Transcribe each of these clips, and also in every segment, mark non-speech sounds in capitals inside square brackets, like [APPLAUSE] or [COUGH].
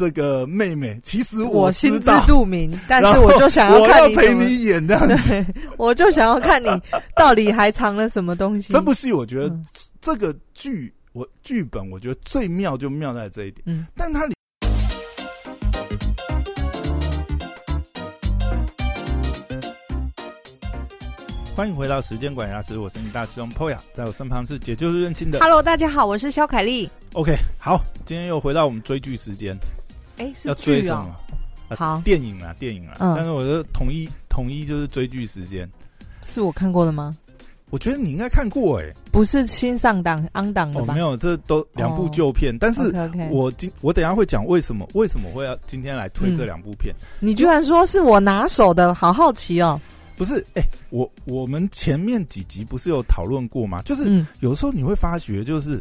这个妹妹，其实我心知肚明，但是我就想要看你怎么你演这样子。对，[LAUGHS] 我就想要看你到底还藏了什么东西。这部戏我觉得嗯这个剧我剧本我觉得最妙就妙在这一点，嗯但它里。欢迎回到时间管牙齿，我是你大师兄 Poya，在我身旁是解救认亲的。Hello，大家好，我是肖凯丽。OK，好，今天又回到我们追剧时间，哎，是要追剧哦什么？。啊好电影啊，电影啊，嗯但是我觉得统一统一就是追剧时间。是我看过的吗？我觉得你应该看过哎、不是新上档 on 档的哦，吧？没有，这都两部哦旧片，但是我今我等一下会讲为什么为什么会要今天来推嗯这两部片，你居然说是我拿手的，好好奇哦。不是？哎、我我们前面几集不是有讨论过吗？就是嗯有时候你会发觉，就是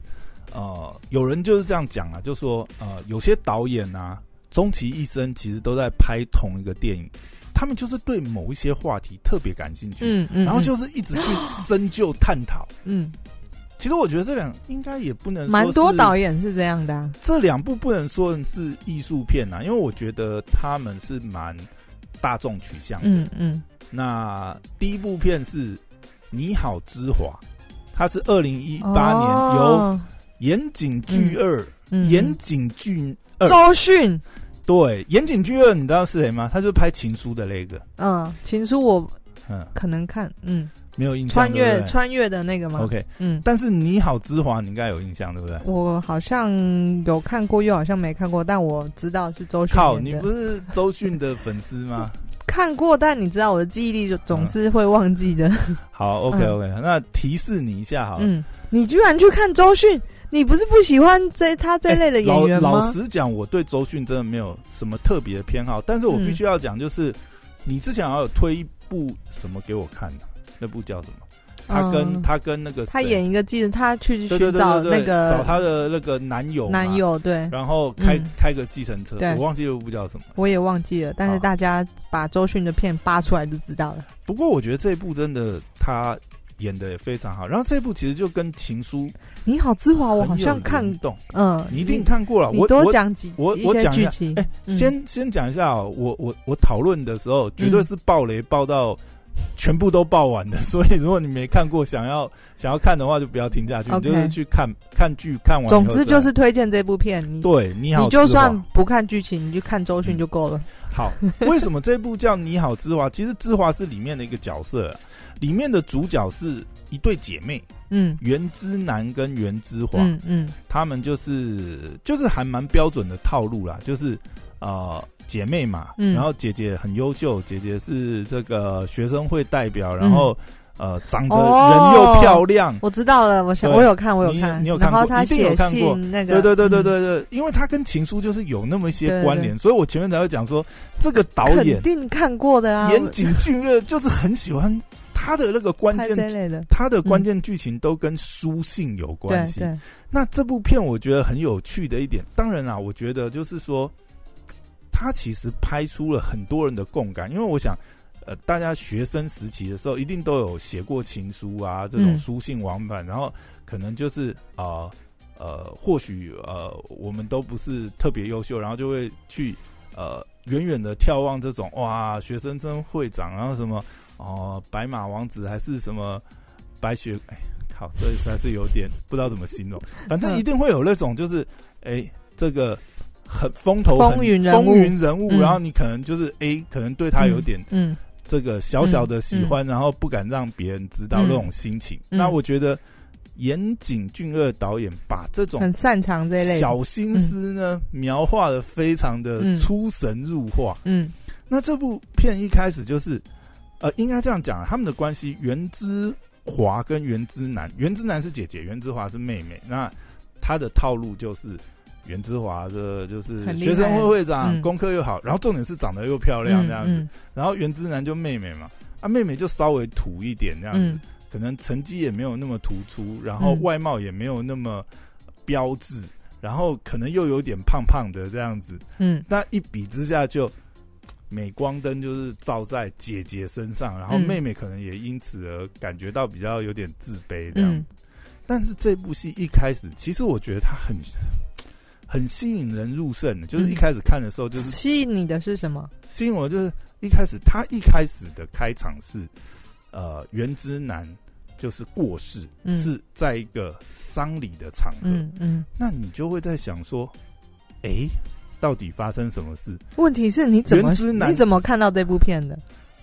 呃，有人就是这样讲啊，就说呃，有些导演啊，终其一生其实都在拍同一个电影，他们就是对某一些话题特别感兴趣，嗯嗯，然后就是一直去深究探讨。[GASPS] 嗯，其实我觉得这两应该也不能说蛮多是导演是这样的啊。这两部不能说是艺术片呐、因为我觉得他们是蛮大众取向的。嗯嗯那第一部片是《你好，之华》，它是二零一八年由哦岩井巨二、嗯岩井俊二周迅，对岩井巨二，你知道是谁吗？他就是拍《情书》的那个，嗯，情书我嗯，可能看，嗯，没有印象。穿越穿越的那个吗 OK，嗯，但是《你好，之华》你应该有印象，对不对？我好像有看过，又好像没看过，但我知道是周迅靠，你不是周迅的粉丝吗？[LAUGHS] 看过，但你知道我的记忆力就总是会忘记的。[LAUGHS] 好，OK OK，、那提示你一下好了。嗯，你居然去看周迅，你不是不喜欢这他这类的演员哎老老？实讲，我对周迅真的没有什么特别的偏好，但是我必须要讲，就是、你之前好像有推一部什么给我看的、那部叫什么？他跟、嗯他跟那个他演一个记者，他去寻找那个找他的那个男友男，友，对，然后开、嗯开个计程车，我忘记那部叫什么。我也忘记了，但是大家把周迅的片扒出来就知道了。不过我觉得这一部真的他演的也非常好，然后这一部其实就跟《情书》你好，之华，我好像看，懂，嗯，你一定看过了。我多讲几我我讲一下哎、嗯。先先讲一下哦，我我我讨论的时候绝对是暴雷暴到全部都爆完的，所以如果你没看过，想要想要看的话，就不要听下去，你就是去看看剧，看完总之就是推荐这部片，你对你好你就算不看剧情，你就看周迅就够了。好。为什么这部叫你好之华？其实之华是里面的一个角色、啊，里面的主角是一对姐妹。嗯袁之南跟袁之华，嗯嗯他们就是就是还蛮标准的套路啦，就是呃姐妹嘛，嗯。然后姐姐很优秀，姐姐是这个学生会代表，然后、呃长得人哦又漂亮，我知道了，我想我有看，我有看，你有看过一定有写看过信那个，对对对对嗯，对对，因为他跟情书就是有那么一些关联，所以我前面才会讲说这个导演肯定看过的啊，岩井俊二就是很喜欢他的那个关键他的关键剧情都跟书信有关系，那这部片我觉得很有趣的一点，当然啦，我觉得就是说，他其实拍出了很多人的共感，因为我想，呃，大家学生时期的时候一定都有写过情书啊，这种嗯书信往返，然后可能就是呃呃，或许呃我们都不是特别优秀，然后就会去呃远远的眺望这种哇学生真会长，然后什么哦、白马王子还是什么白雪哎。靠，这实在是有点不知道怎么形容。反正一定会有那种，就是哎、这个很风头很风云人物。风云人物，嗯。然后你可能就是 A，、可能对他有点嗯这个小小的喜欢，然后不敢让别人知道嗯。那种心情。嗯。那我觉得岩井俊二导演把这种很擅长这类，小心思呢、描画的非常的嗯。出神入化。嗯。那这部片一开始就是，呃，应该这样讲，他们的关系，袁之华跟袁之南，袁之南是姐姐，袁之华是妹妹。那他的套路就是，袁之华的就是学生会会长，嗯功课又好，然后重点是长得又漂亮这样子。嗯然后袁之南就妹妹嘛，啊，妹妹就稍微土一点这样子，嗯可能成绩也没有那么突出，然后嗯外貌也没有那么标致，然后可能又有点胖胖的这样子。嗯那一比之下就镁光灯就是照在姐姐身上，然后嗯妹妹可能也因此而感觉到比较有点自卑这样。嗯但是这部戏一开始，其实我觉得她很很吸引人入胜的，就是一开始看的时候就是吸引你的是什么？吸引我，就是一开始他一开始的开场是呃原之男就是过世，嗯是在一个丧礼的场合，嗯嗯。那你就会在想说，诶，到底发生什么事？问题是你怎么男你怎么看到这部片的？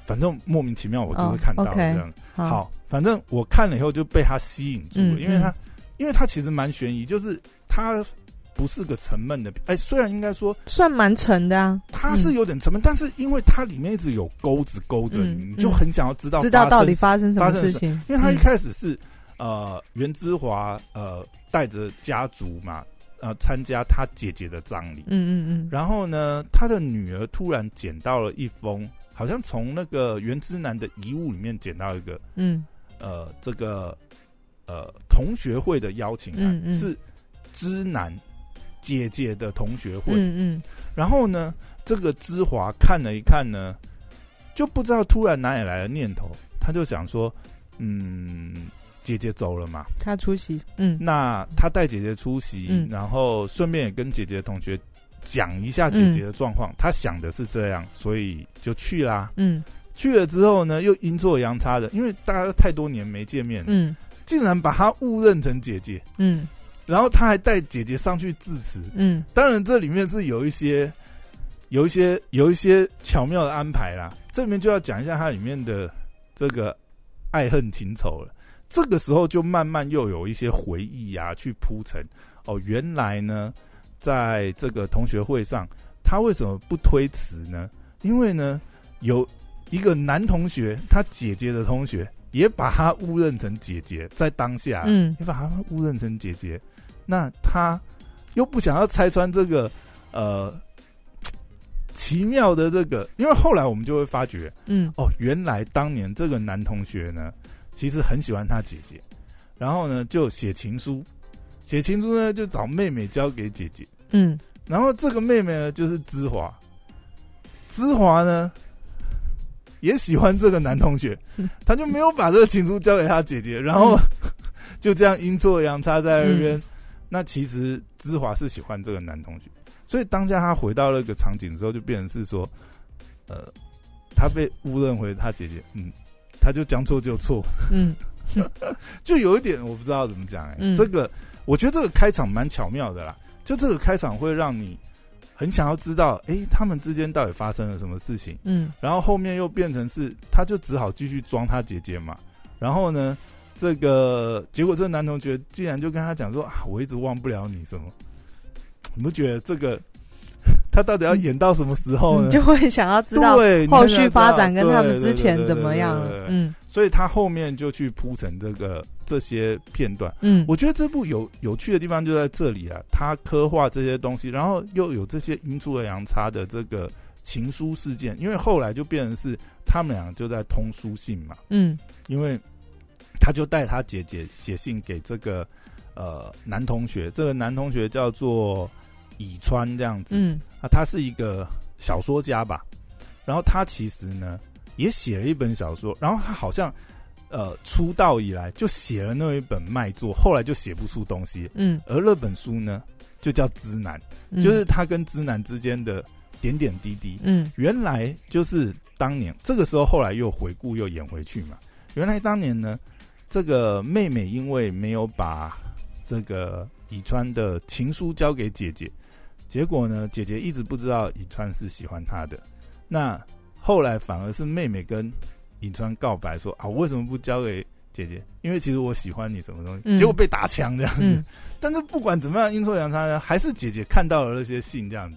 反正莫名其妙，我就是哦看到这样。好，好，反正我看了以后就被他吸引住了，嗯因为他，因为他其实蛮悬疑，就是他不是个沉闷的，哎、虽然应该说算蛮沉的啊，他是有点沉闷，但是因为它里面一直有钩子勾着你，嗯。你就很想要知道知道到底发发生什么。事情。因为他一嗯开始是、呃袁之华呃带着家族嘛呃参加他姐姐的葬礼，嗯嗯嗯，然后呢，他的女儿突然捡到了一封，好像从那个袁之南的遗物里面捡到一个嗯。呃这个呃同学会的邀请函，嗯嗯。是之南姐姐的同学会。嗯嗯然后呢，这个芝华看了一看呢，就不知道突然哪里来的念头，他就想说，嗯，姐姐走了嘛，他出席，嗯那他带姐姐出席，嗯然后顺便也跟姐姐的同学讲一下姐姐的状况。他想的是这样，所以就去啦。嗯去了之后呢，又阴错阳差的，因为大家太多年没见面了，嗯竟然把她误认成姐姐，嗯然后他还带姐姐上去致辞。嗯当然，这里面是有一些、有一些、有一些巧妙的安排啦。这里面就要讲一下它里面的这个爱恨情仇了。这个时候就慢慢又有一些回忆啊，去铺陈。哦，原来呢，在这个同学会上，他为什么不推辞呢？因为呢，有一个男同学，他姐姐的同学，也把他误认成姐姐，在当下，嗯你把他误认成姐姐，那他又不想要拆穿这个呃奇妙的这个，因为后来我们就会发觉，嗯。哦，原来当年这个男同学呢，其实很喜欢他姐姐，然后呢就写情书，写情书呢就找妹妹交给姐姐，嗯。然后这个妹妹呢就是芝华，芝华呢也喜欢这个男同学嗯，[LAUGHS] 他就没有把这个情书交给他姐姐，然后、[LAUGHS] 就这样阴错阳差在那边。那其实芝华是喜欢这个男同学，所以当下他回到那个场景之后，就变成是说，呃，他被误认为他姐姐，嗯，他就将错就错，嗯。[LAUGHS] 就有一点我不知道怎么讲哎、嗯。这个我觉得这个开场蛮巧妙的啦，就这个开场会让你很想要知道，哎、他们之间到底发生了什么事情，嗯。然后后面又变成是，他就只好继续装他姐姐嘛，然后呢，这个结果这个男同学竟然就跟他讲说啊，我一直忘不了你什么，你不觉得这个他到底要演到什么时候呢 [LAUGHS] 你？就会想要知道后续发展跟他们之前怎么样嗯所以他后面就去铺成这个这些片段。嗯，我觉得这部有有趣的地方就在这里啊，他刻画这些东西，然后又有这些阴错阳差的这个情书事件，因为后来就变成是他们俩就在通书信嘛，嗯因为他就带他姐姐写信给这个呃男同学，这个男同学叫做乙川这样子，嗯啊，他是一个小说家吧，然后他其实呢也写了一本小说，然后他好像呃出道以来就写了那一本卖座，后来就写不出东西，嗯，而那本书呢就叫《知南》，嗯就是他跟知男之间的点点滴滴。嗯原来就是当年这个时候，后来又回顾又演回去嘛。原来当年呢，这个妹妹因为没有把这个乙川的情书交给姐姐，结果呢，姐姐一直不知道乙川是喜欢她的。那后来反而是妹妹跟乙川告白说啊，我为什么不交给姐姐？因为其实我喜欢你什么东西，嗯结果被打枪这样子。嗯但是不管怎么样，阴错阳差呢，还是姐姐看到了那些信这样子。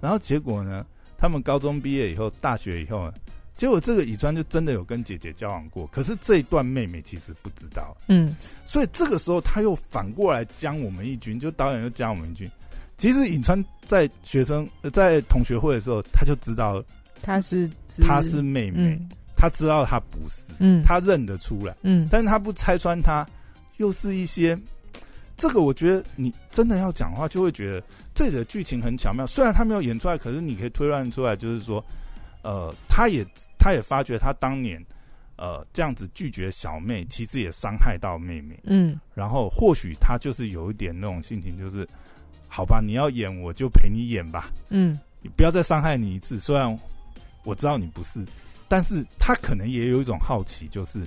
然后结果呢，他们高中毕业以后，大学以后呢，结果这个乙川就真的有跟姐姐交往过，可是这一段妹妹其实不知道，嗯所以这个时候他又反过来将我们一军，就导演又将我们一军。其实尹川在学生呃在同学会的时候，他就知道他是知她是妹妹，嗯他知道她不是，嗯他认得出来。嗯但是他不拆穿他，又是一些这个，我觉得你真的要讲的话，就会觉得这里的剧情很巧妙。虽然他没有演出来，可是你可以推断出来，就是说，呃，他也他也发觉他当年呃这样子拒绝小妹，其实也伤害到妹妹。嗯然后或许他就是有一点那种心情，就是好吧，你要演我就陪你演吧，嗯你不要再伤害你一次。虽然我知道你不是，但是他可能也有一种好奇，就是，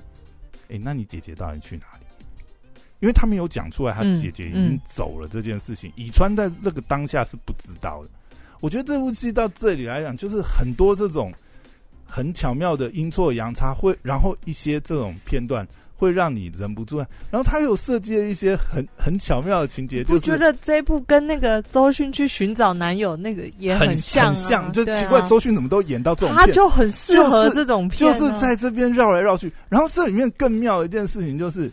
哎、那你姐姐到底去哪里？因为他没有讲出来，他嗯姐姐已经嗯走了这件事情。以川在那个当下是不知道的。我觉得这部戏到这里来讲，就是很多这种很巧妙的阴错阳差，会然后一些这种片段会让你忍不住。然后他有设计了一些很很巧妙的情节，就是觉得这一部跟那个周迅去寻找男友那个也很像、啊，很像，就奇怪周迅怎么都演到这种片，他就很适合这种片就啊、是在这边绕来绕去。然后这里面更妙的一件事情就是，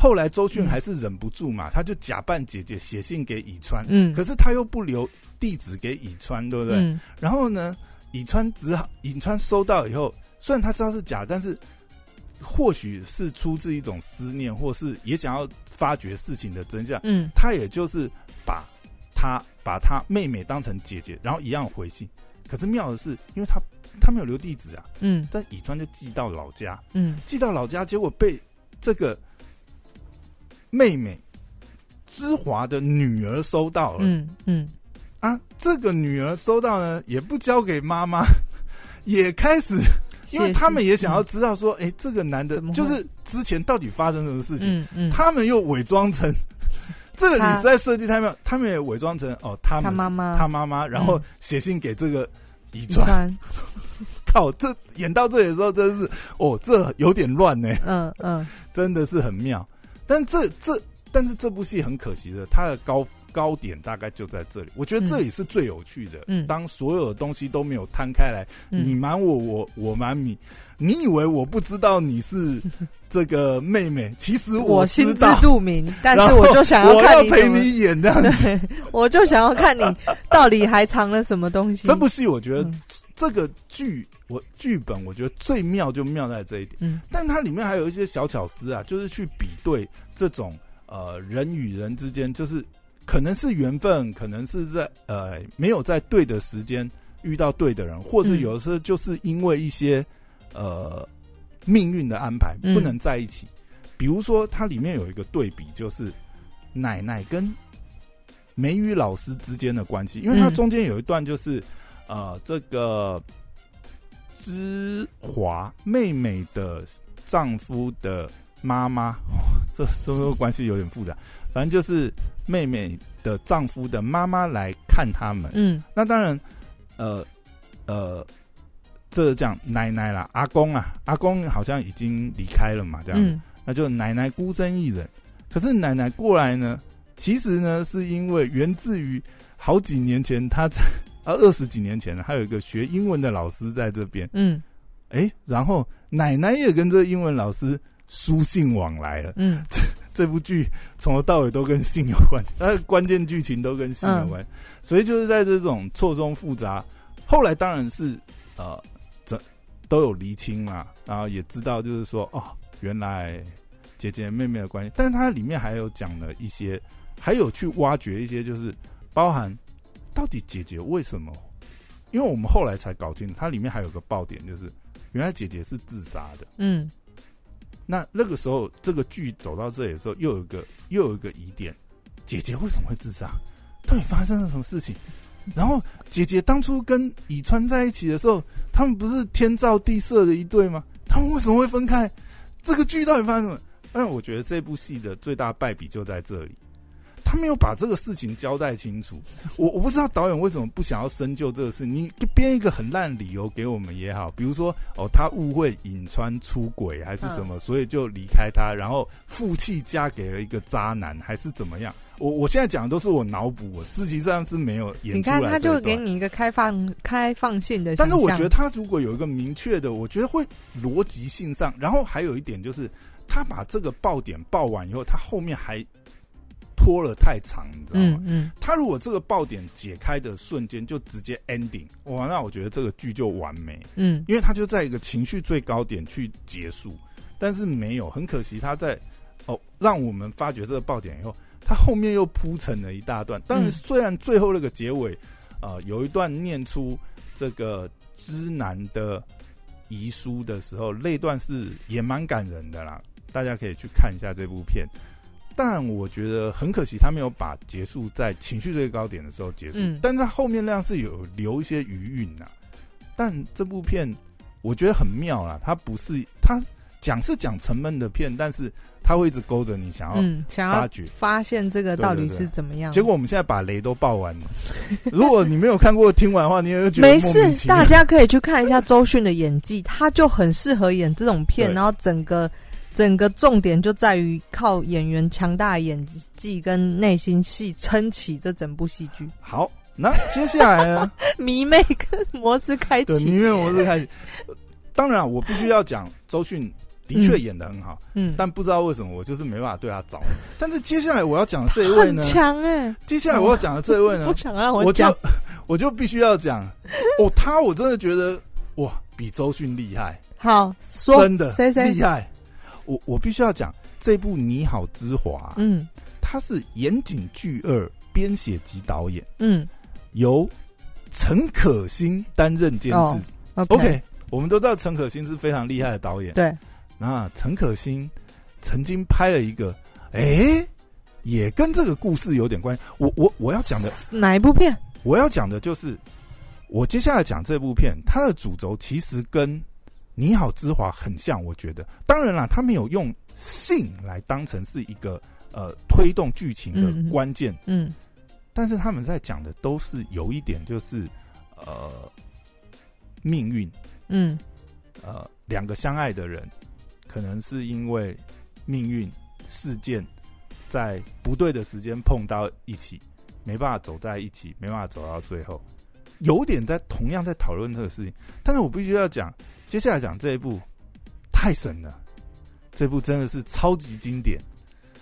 后来周迅嗯。还是忍不住嘛，他就假扮姐姐写信给乙川，嗯，可是他又不留地址给乙川，对不对？嗯。然后呢，乙川只好乙川收到以后，虽然他知道是假，但是或许是出自一种思念，或是也想要发掘事情的真相，嗯。他也就是把他把他妹妹当成姐姐，然后一样回信。可是妙的是，因为他他没有留地址啊，嗯。但乙川就寄到老家，嗯。寄到老家，结果被这个妹妹芝华的女儿收到了。嗯嗯。啊，这个女儿收到呢，也不交给妈妈，[LAUGHS] 也开始，因为他们也想要知道说，哎、这个男的就是之前到底发生什么事情，嗯嗯，他们又伪装成 [LAUGHS] 这个，你他实在设计太妙，他们也伪装成哦，他们他妈妈。他妈妈，然后嗯。写信给这个遗传，[LAUGHS] 靠，这演到这里的时候，真是哦，这有点乱呢，嗯嗯。真的是很妙。但这这，但是这部戏很可惜的，它的高高点大概就在这里。我觉得这里是最有趣的。嗯当所有的东西都没有摊开来，嗯你瞒我，我我瞒你，你以为我不知道你是这个妹妹，其实我心知。肚明，[LAUGHS] 但是我就想我要陪看怎么你演这样子。[LAUGHS] 我就想要看你到底还藏了什么东西。这部戏我觉得嗯这个剧我剧本我觉得最妙就妙在这一点，嗯但它里面还有一些小巧思啊，就是去比对这种呃人与人之间，就是可能是缘分，可能是在呃没有在对的时间遇到对的人，或者嗯有的时候就是因为一些呃命运的安排嗯不能在一起。比如说，它里面有一个对比，就是奶奶跟美语老师之间的关系，因为它嗯中间有一段就是。呃，这个芝华妹妹的丈夫的妈妈，哦 [LAUGHS] 这这个关系有点复杂。反正就是妹妹的丈夫的妈妈来看他们。嗯那当然，呃呃，这这样奶奶啦，阿公啊，阿公好像已经离开了嘛，这样，嗯。那就奶奶孤身一人。可是奶奶过来呢，其实呢是因为源自于好几年前她在啊 [LAUGHS] 二十几年前呢，还有一个学英文的老师在这边，嗯。哎、然后奶奶也跟这个英文老师书信往来了。嗯。[LAUGHS] 这部剧从头到尾都跟性有关系，它 [LAUGHS] 的关键剧情都跟性有关，所以就是在这种错综复杂，后来当然是呃，这都有厘清嘛，然后也知道就是说哦，原来姐姐妹妹的关系，但是它里面还有讲了一些，还有去挖掘一些，就是包含到底姐姐为什么？因为我们后来才搞清楚，它里面还有个爆点，就是原来姐姐是自杀的。嗯那那个时候，这个剧走到这里的时候，又有一个又有一个疑点：姐姐为什么会自杀？到底发生了什么事情？然后姐姐当初跟乙川在一起的时候，他们不是天造地设的一对吗？他们为什么会分开？这个剧到底发生什么？但我觉得这部戏的最大败笔就在这里，他没有把这个事情交代清楚。我我不知道导演为什么不想要深究这个事，你编一个很烂理由给我们也好，比如说哦，他误会尹川出轨还是什么，所以就离开他，然后负气嫁给了一个渣男，还是怎么样？我我现在讲的都是我脑补，我实际上是没有演你出来看，他就给你一个开放开放性的但，是我觉得他如果有一个明确的，我觉得会逻辑性上，然后还有一点就是，他把这个爆点爆完以后，他后面还拖了太长，你知道吗？嗯嗯。他如果这个爆点解开的瞬间就直接 ending，哇，那我觉得这个剧就完美，嗯。因为他就在一个情绪最高点去结束，但是没有，很可惜他在哦让我们发觉这个爆点以后，他后面又铺陈了一大段。当然，嗯虽然最后那个结尾，呃，有一段念出这个知男的遗书的时候，那段是也蛮感人的啦，大家可以去看一下这部片。但我觉得很可惜，他没有把结束在情绪最高点的时候结束。嗯但是后面那样是有留一些余韵呐。但这部片我觉得很妙啦，它不是它讲是讲沉闷的片，但是他会一直勾着你想要嗯，想要发掘。发现这个到底是怎么样。结果我们现在把雷都爆完了。[LAUGHS] 如果你没有看过、听完的话，你也会觉得没事大家可以去看一下周迅的演技，他就很适合演这种片，然后整个整个重点就在于靠演员强大的演技跟内心戏撑起这整部戏剧。好。那接下来呢？[LAUGHS] 迷妹跟模式开对，启，明月模式开始。当然，我必须要讲，周迅的确演的很好，嗯，但不知道为什么我就是没办法对他找。[LAUGHS] 但是接下来我要讲的这一位很呢，强哎、接下来我要讲的这一位呢不，想让我讲，[LAUGHS] 我就必须要讲哦，他我真的觉得哇，比周迅厉害，好说真的谁谁？厉害。我我必须要讲这部《你好，之华》，嗯。他是岩井巨二编写及导演，嗯。由陈可辛担任监制。OK，我们都知道陈可辛是非常厉害的导演。对，那陈可辛曾经拍了一个，哎、也跟这个故事有点关系。我我我要讲的，哪一部片？我要讲的就是，我接下来讲这部片，它的主轴其实跟《你好，之华》很像。我觉得，当然啦，他没有用性来当成是一个呃推动剧情的关键，嗯但是他们在讲的都是有一点就是呃命运。嗯呃，两个相爱的人，可能是因为命运事件在不对的时间碰到一起，没办法走在一起，没办法走到最后，有点在同样在讨论这个事情。但是我必须要讲，接下来讲这一部太神了，这部真的是超级经典，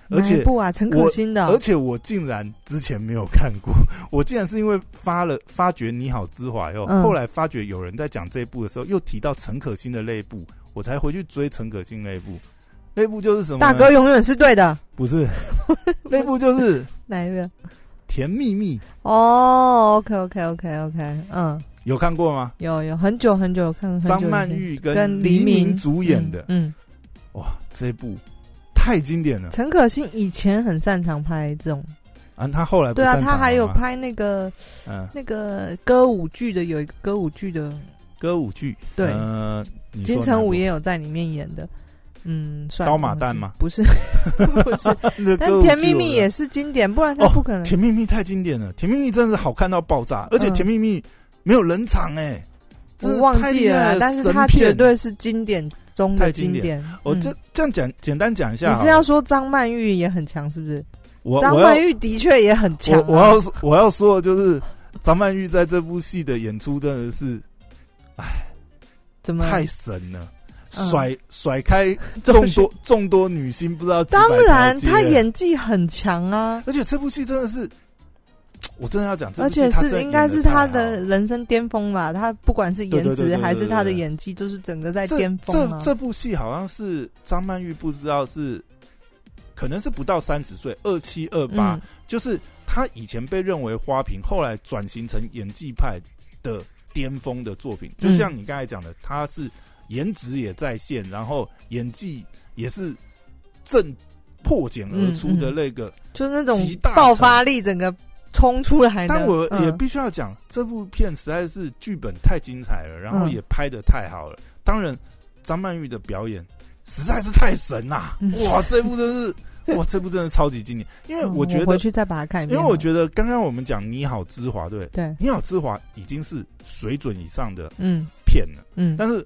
而且哪一部啊？陈可辛的哦，而且我竟然之前没有看过，我竟然是因为发了发觉你好之华以后，嗯后来发觉有人在讲这一部的时候，又提到陈可辛的那一部，我才回去追陈可辛那一部。那部就是什么？大哥永远是对的。不是，[LAUGHS] 那部就是 [LAUGHS]《哪一个？甜蜜蜜》，哦，OK OK OK OK，嗯，有看过吗？有有很久很久有看，很久张曼玉跟跟黎明明主演的，嗯，哇，这一部太经典了嗯陈可辛以前很擅长拍这种，啊！他后来不对啊，他还有拍那个嗯那个歌舞剧的，有一个歌舞剧的，歌舞剧，对金城武也有在里面演的，嗯，算了刀马旦吗？[LAUGHS] 不是，不是，但甜蜜蜜也是经典，不然他哦不可能。甜蜜蜜太经典了，甜蜜蜜真的是好看到爆炸，而且嗯甜蜜蜜没有冷场哎、我忘记了，但是神他绝对是经典中的经典我这这样讲，简单讲一下你，是要说张曼玉也很强，是不是？张曼玉的确也很强啊。我我要我要说的就是张曼玉在这部戏的演出真的是怎么？太神了，嗯。甩甩开众多众多女星不知道当然，她，演技很强啊，而且这部戏真的是，[TSK] 我真的要讲，这而且是应该是演得太好。她的人生巅峰吧。她不管是颜值还是她的演技，就是整个在巅峰啊。这这部戏好像是张曼玉，不知道是可能是不到三十岁，二七二八，嗯。就是她以前被认为花瓶，后来转型成演技派的巅峰的作品。就嗯像你刚才讲的，他是颜值也在线，然后演技也是正破茧而出的那个。就那种爆发力，整个冲出来的。但我也嗯必须要讲，这部片实在是剧本太精彩了，然后嗯也拍的太好了。当然，张曼玉的表演实在是太神啦、嗯哇，这部真是 [LAUGHS] 哇，这部真的超级经典。因为嗯我觉得，回去再把它看一遍。因为我觉得刚刚我们讲《你好，之华》对你好，之华》已经是水准以上的嗯。片了，嗯，但是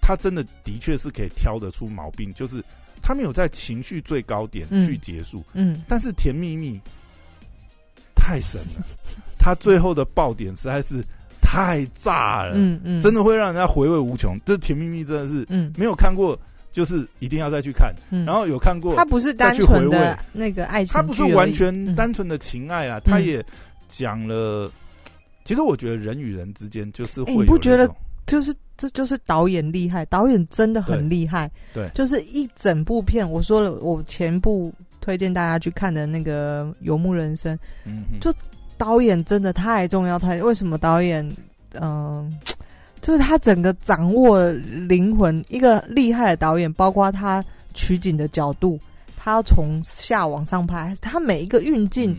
他真的的确是可以挑得出毛病，就是他没有在情绪最高点嗯。去结束，嗯。但是《甜蜜蜜》太神了，他最后的爆点实在是太炸了，嗯嗯，真的会让人家回味无穷。这《甜蜜蜜》真的是嗯。没有看过，就是一定要再去看。嗯，然后有看过它，不是单纯的那个爱情它不是完全嗯单纯的情爱啦，他也讲了。其实我觉得人与人之间就是会不觉得就是这就是导演厉害，导演真的很厉害。对就是一整部片，我说了，我前部推荐大家去看的那个《游牧人生》，嗯哼就导演真的太重要，太为什么导演嗯、就是他整个掌握灵魂，一个厉害的导演，包括他取景的角度，他要从下往上拍，他每一个运镜，嗯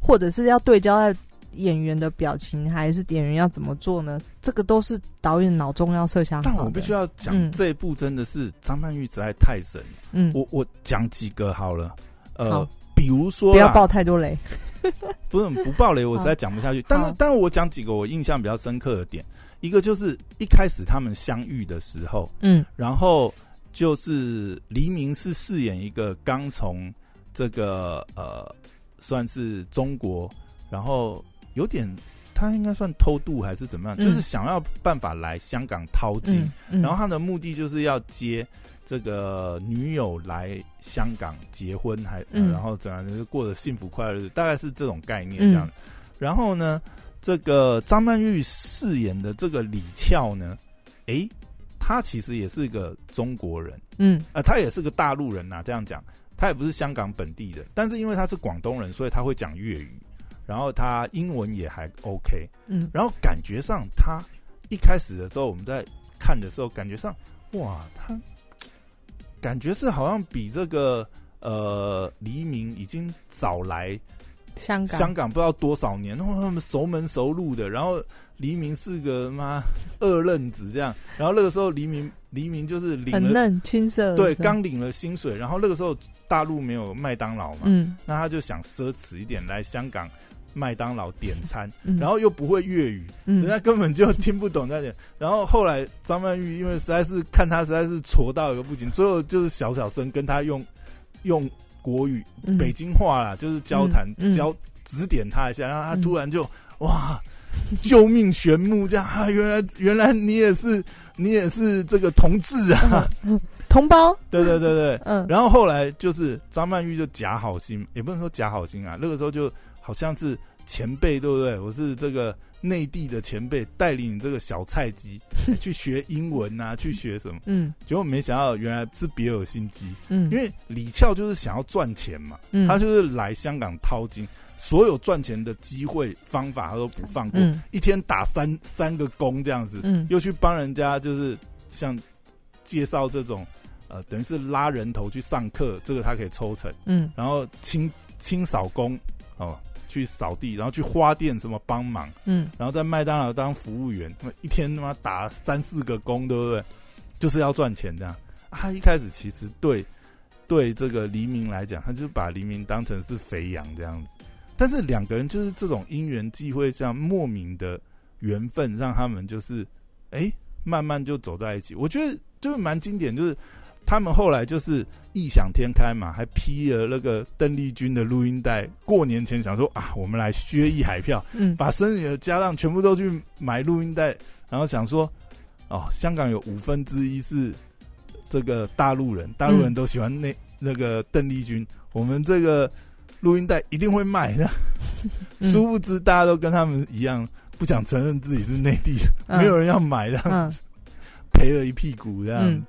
或者是要对焦在演员的表情，还是演员要怎么做呢？这个都是导演脑中要设想好的。但我必须要讲，嗯这一部真的是张曼玉实在太神。嗯，我我讲几个好了，呃好，比如说不要爆太多雷。[LAUGHS] 不是不爆雷，我实在讲不下去。但是，但是我讲几个我印象比较深刻的点，一个就是一开始他们相遇的时候，嗯。然后就是黎明是饰演一个刚从这个呃算是中国，然后有点他应该算偷渡还是怎么样，嗯。就是想要办法来香港淘金，嗯嗯，然后他的目的就是要接这个女友来香港结婚，还、然后怎样就是过着幸福快乐日子，大概是这种概念这样。然后呢，这个张曼玉饰演的这个李翘呢，诶，她其实也是一个中国人，嗯。啊，她也是个大陆人呐、这样讲，她也不是香港本地的，但是因为她是广东人，所以她会讲粤语，然后她英文也还 OK，嗯。然后感觉上他一开始的时候，我们在看的时候，感觉上哇，他感觉是好像比这个呃黎明已经早来香港香港不知道多少年，然后他们熟门熟路的，然后黎明是个妈二愣子这样，然后那个时候黎明黎明就是领了很嫩青涩对，刚领了薪水，然后那个时候大陆没有麦当劳嘛，嗯那他就想奢侈一点来香港麦当劳点餐，嗯，然后又不会粤语。嗯人家根本就听不懂那点。然后后来张曼玉因为实在是看他实在是挫到一个不行，最后就是小小声跟他用用国语、嗯北京话啦，就是交谈、嗯嗯教指点他一下，然后他嗯突然就、哇。救命玄木这样啊！原来原来你也是你也是这个同志啊！[LAUGHS] 同胞，对对对对，嗯然后后来就是张曼玉就假好心，也不能说假好心啊，那个时候就好像是前辈，对不对？我是这个内地的前辈，带领你这个小菜鸡 [LAUGHS] 去学英文啊，[LAUGHS] 去学什么？嗯。结果没想到原来是别有心机，嗯，因为李翘就是想要赚钱嘛，嗯。他就是来香港掏金，所有赚钱的机会方法他都不放过，嗯。一天打三三个工这样子，嗯。又去帮人家就是像介绍这种呃，等于是拉人头去上课，这个他可以抽成，嗯。然后清清扫工哦，去扫地，然后去花店什么帮忙，嗯然后在麦当劳当服务员，一天他妈打三四个工，对不对？就是要赚钱这样。啊他一开始其实对对这个黎明来讲，他就把黎明当成是肥羊这样子。但是两个人就是这种因缘际会上莫名的缘分，让他们就是哎、慢慢就走在一起。我觉得就是蛮经典，就是他们后来就是异想天开嘛，还批了那个邓丽君的录音带。过年前想说啊，我们来削一海票，嗯把生里的家当全部都去买录音带，然后想说，哦，香港有五分之一是这个大陆人，大陆人都喜欢那、那个邓丽君，我们这个录音带一定会卖的。嗯 [LAUGHS] 殊不知大家都跟他们一样，不想承认自己是内地的，嗯没有人要买的，嗯赔了一屁股这样嗯。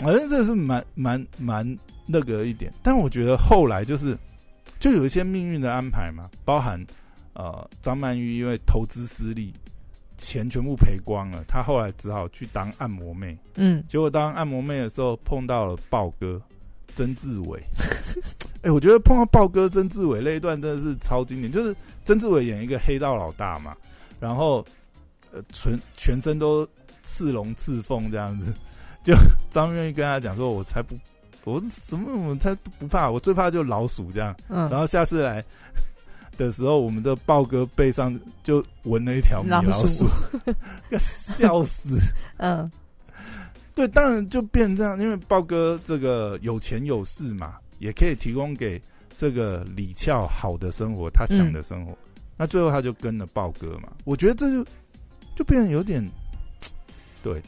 反正这是蛮蛮蛮那个一点，但我觉得后来就是就有一些命运的安排嘛，包含呃张曼玉因为投资失利，钱全部赔光了，她后来只好去当按摩妹。嗯结果当按摩妹的时候碰到了豹哥曾志伟。哎、我觉得碰到豹哥曾志伟那一段真的是超经典，就是曾志伟演一个黑道老大嘛，然后呃全全身都刺龙刺凤这样子，就张愿意跟他讲说，我才不。我什么我才不怕，我最怕就老鼠这样。嗯然嗯，后下次来 [LAUGHS] 的时候，我们的豹哥背上就纹了一条米老老鼠鼠，[LAUGHS] 笑死。[LAUGHS] 嗯对，当然就变这样，因为豹哥这个有钱有势嘛，也可以提供给这个李俏好的生活，他想的生活。那最后他就跟了豹哥嘛，我觉得这就就变得有点，对，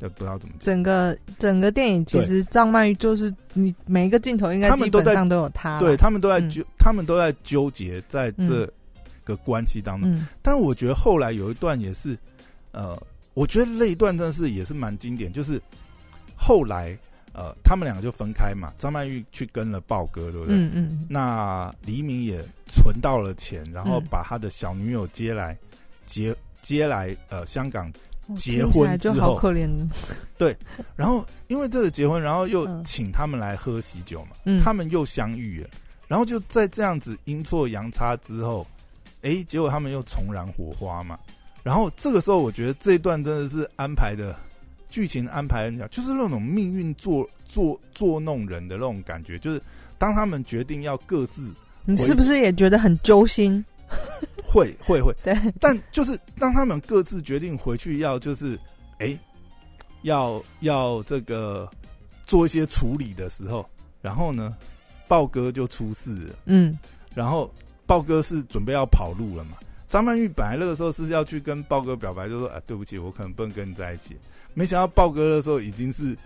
也不知道怎么讲。整个整个电影其实张曼玉就是你每一个镜头应该基本上都有她，对他们都在嗯纠，他们都在纠结在这个关系当中。嗯但我觉得后来有一段也是，呃，我觉得那一段真的是也是蛮经典，就是后来呃，他们两个就分开嘛，张曼玉去跟了豹哥，对不对？嗯嗯那黎明也存到了钱，然后嗯把他的小女友接来，接接来呃香港结婚就之后好可怜。[LAUGHS] 对然后因为这个结婚，然后又嗯请他们来喝喜酒嘛，嗯，他们又相遇了，然后就在这样子阴错阳差之后，哎，结果他们又重燃火花嘛。然后这个时候，我觉得这一段真的是安排的剧情安排很巧，就是那种命运作作作弄人的那种感觉，就是当他们决定要各自你是不是也觉得很揪心？会会会，对，[LAUGHS] 但就是当他们各自决定回去要就是哎、要要这个做一些处理的时候，然后呢，豹哥就出事了。嗯然后豹哥是准备要跑路了嘛？张曼玉本来那个时候是要去跟豹哥表白，就说：“啊，对不起，我可能不能跟你在一起。”没想到豹哥那时候已经是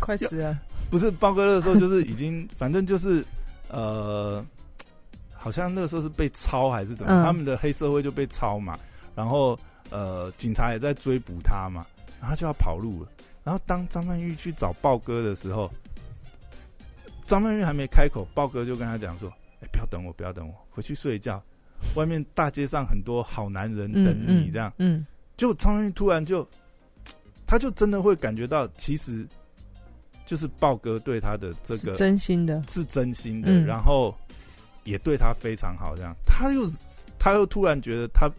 快死了。[LAUGHS] 不是豹哥那个时候就是已经，反正就是呃，好像那个时候是被抄还是怎么，嗯他们的黑社会就被抄嘛，然后呃，警察也在追捕他嘛，然后就要跑路了。然后当张曼玉去找豹哥的时候，张曼玉还没开口，豹哥就跟他讲说：“哎、不要等我，不要等我，回去睡觉。外面大街上很多好男人等嗯你，这样。嗯就张曼玉突然就，他就真的会感觉到，其实就是豹哥对他的这是个真心的。是真心的，嗯然后也对他非常好，这样。他又他又突然觉得他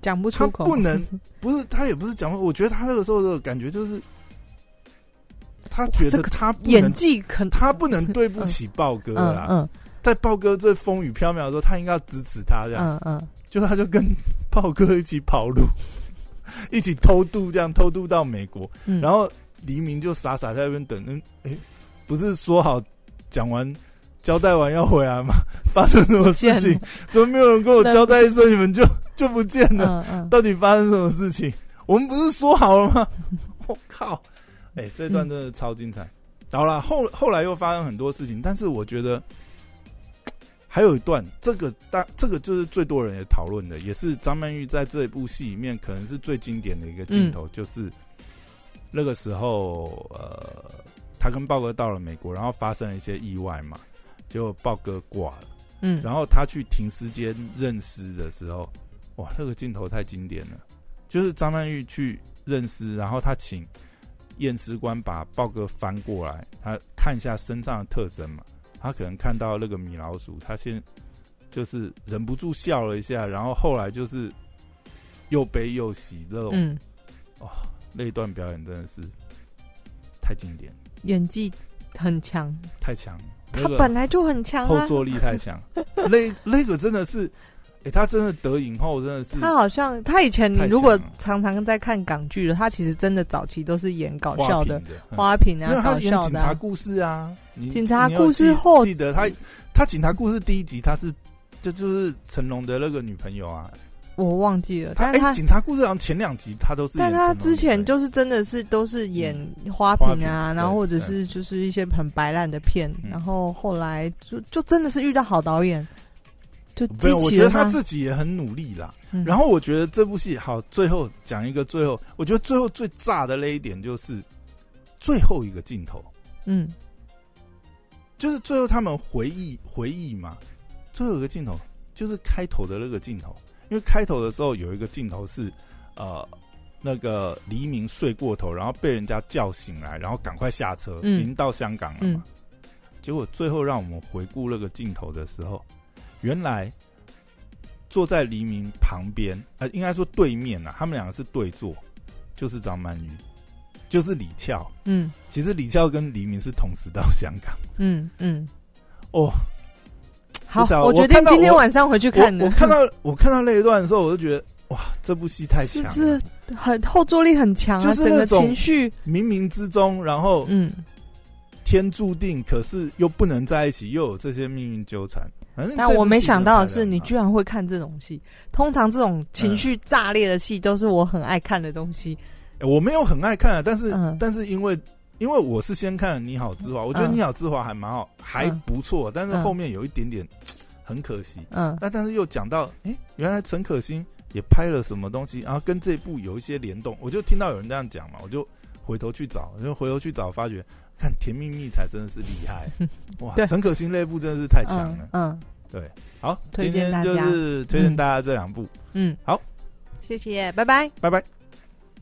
讲不出口，不能 [LAUGHS] 不是他也不是讲，我觉得他那个时候的感觉就是，他觉得这个他不演能技肯他不能对不起豹哥啦，嗯嗯在豹哥最风雨飘渺的时候，他应该要支持他这样，嗯嗯，就他就跟豹哥一起跑路，[LAUGHS] 一起偷渡，这样偷渡到美国。嗯。然后黎明就傻傻在那边等，嗯，哎、不是说好讲完交代完要回来吗？[LAUGHS] 发生什么事情？怎么没有人跟我交代一声，你们就 [LAUGHS] 就不见了？嗯嗯，到底发生什么事情？我们不是说好了吗？[LAUGHS] 我靠！哎、这段真的超精彩。好了，后后来又发生很多事情，但是我觉得还有一段，这个大这个就是最多人也讨论的，也是张曼玉在这一部戏里面可能是最经典的一个镜头，就是那个时候，呃，他跟豹哥到了美国，然后发生了一些意外嘛，结果豹哥挂了。嗯，然后他去停尸间认尸的时候，哇，那个镜头太经典了。就是张曼玉去认尸，然后他请验尸官把豹哥翻过来，他看一下身上的特征嘛。他可能看到那个米老鼠，他先就是忍不住笑了一下，然后后来就是又悲又喜那种、嗯，那一段表演真的是太经典、演技很强，太强，他本来就很强啊。后坐力太强，[LAUGHS] 那那个真的是，哎、他真的得影后真的是他好像他以前你如果常常在看港剧的，他其实真的早期都是演搞笑的花瓶啊，搞笑的啊。警察故事啊，警察故事记后记得他他警察故事第一集他是这就是成龙的那个女朋友啊，我忘记了，他哎、但是他警察故事好像前两集他都是但他之前就是真的是都是演花花瓶瓶啊，然后或者是就是一些很白烂的片，嗯。然后后来就就真的是遇到好导演，就没有，我觉得他自己也很努力啦。嗯。然后我觉得这部戏好，最后讲一个最后，我觉得最后最炸的那一点就是最后一个镜头，嗯。就是最后他们回忆回忆嘛，最后有一个镜头就是开头的那个镜头，因为开头的时候有一个镜头是呃那个黎明睡过头，然后被人家叫醒来，然后赶快下车，嗯已经到香港了嘛。结果最后让我们回顾那个镜头的时候，原来坐在黎明旁边，呃，应该说对面啊，他们两个是对坐，就是张曼玉，就是李翘。嗯其实李翘跟黎明是同时到香港嗯嗯，哦。我决定今天晚上回去看的。我我看到我看到那一段的时候，我就觉得哇，这部戏太强是了，不是很后坐力很强啊？整个就是那种情绪，冥冥之中，然后嗯，天注定，可是又不能在一起，又有这些命运纠缠。反正但我没想到的是，你居然会看这种戏。通常这种情嗯绪炸裂的戏都是我很爱看的东西。我没有很爱看啊，但是、嗯但是因为因为我是先看了《你好之华》，我觉得《嗯你好之华》还蛮好，还不错，但是嗯后面有一点点很可惜。嗯。那但是又讲到，哎、原来陈可辛也拍了什么东西，然后跟这部有一些联动，我就听到有人这样讲嘛，我就回头去找，我就回头去找，发觉看《甜蜜蜜》才真的是厉害，[LAUGHS] 哇对！陈可辛那部真的是太强了。嗯。对。好，推今天荐大家。就是推荐大家这两部，嗯，好，谢谢，拜拜。拜拜。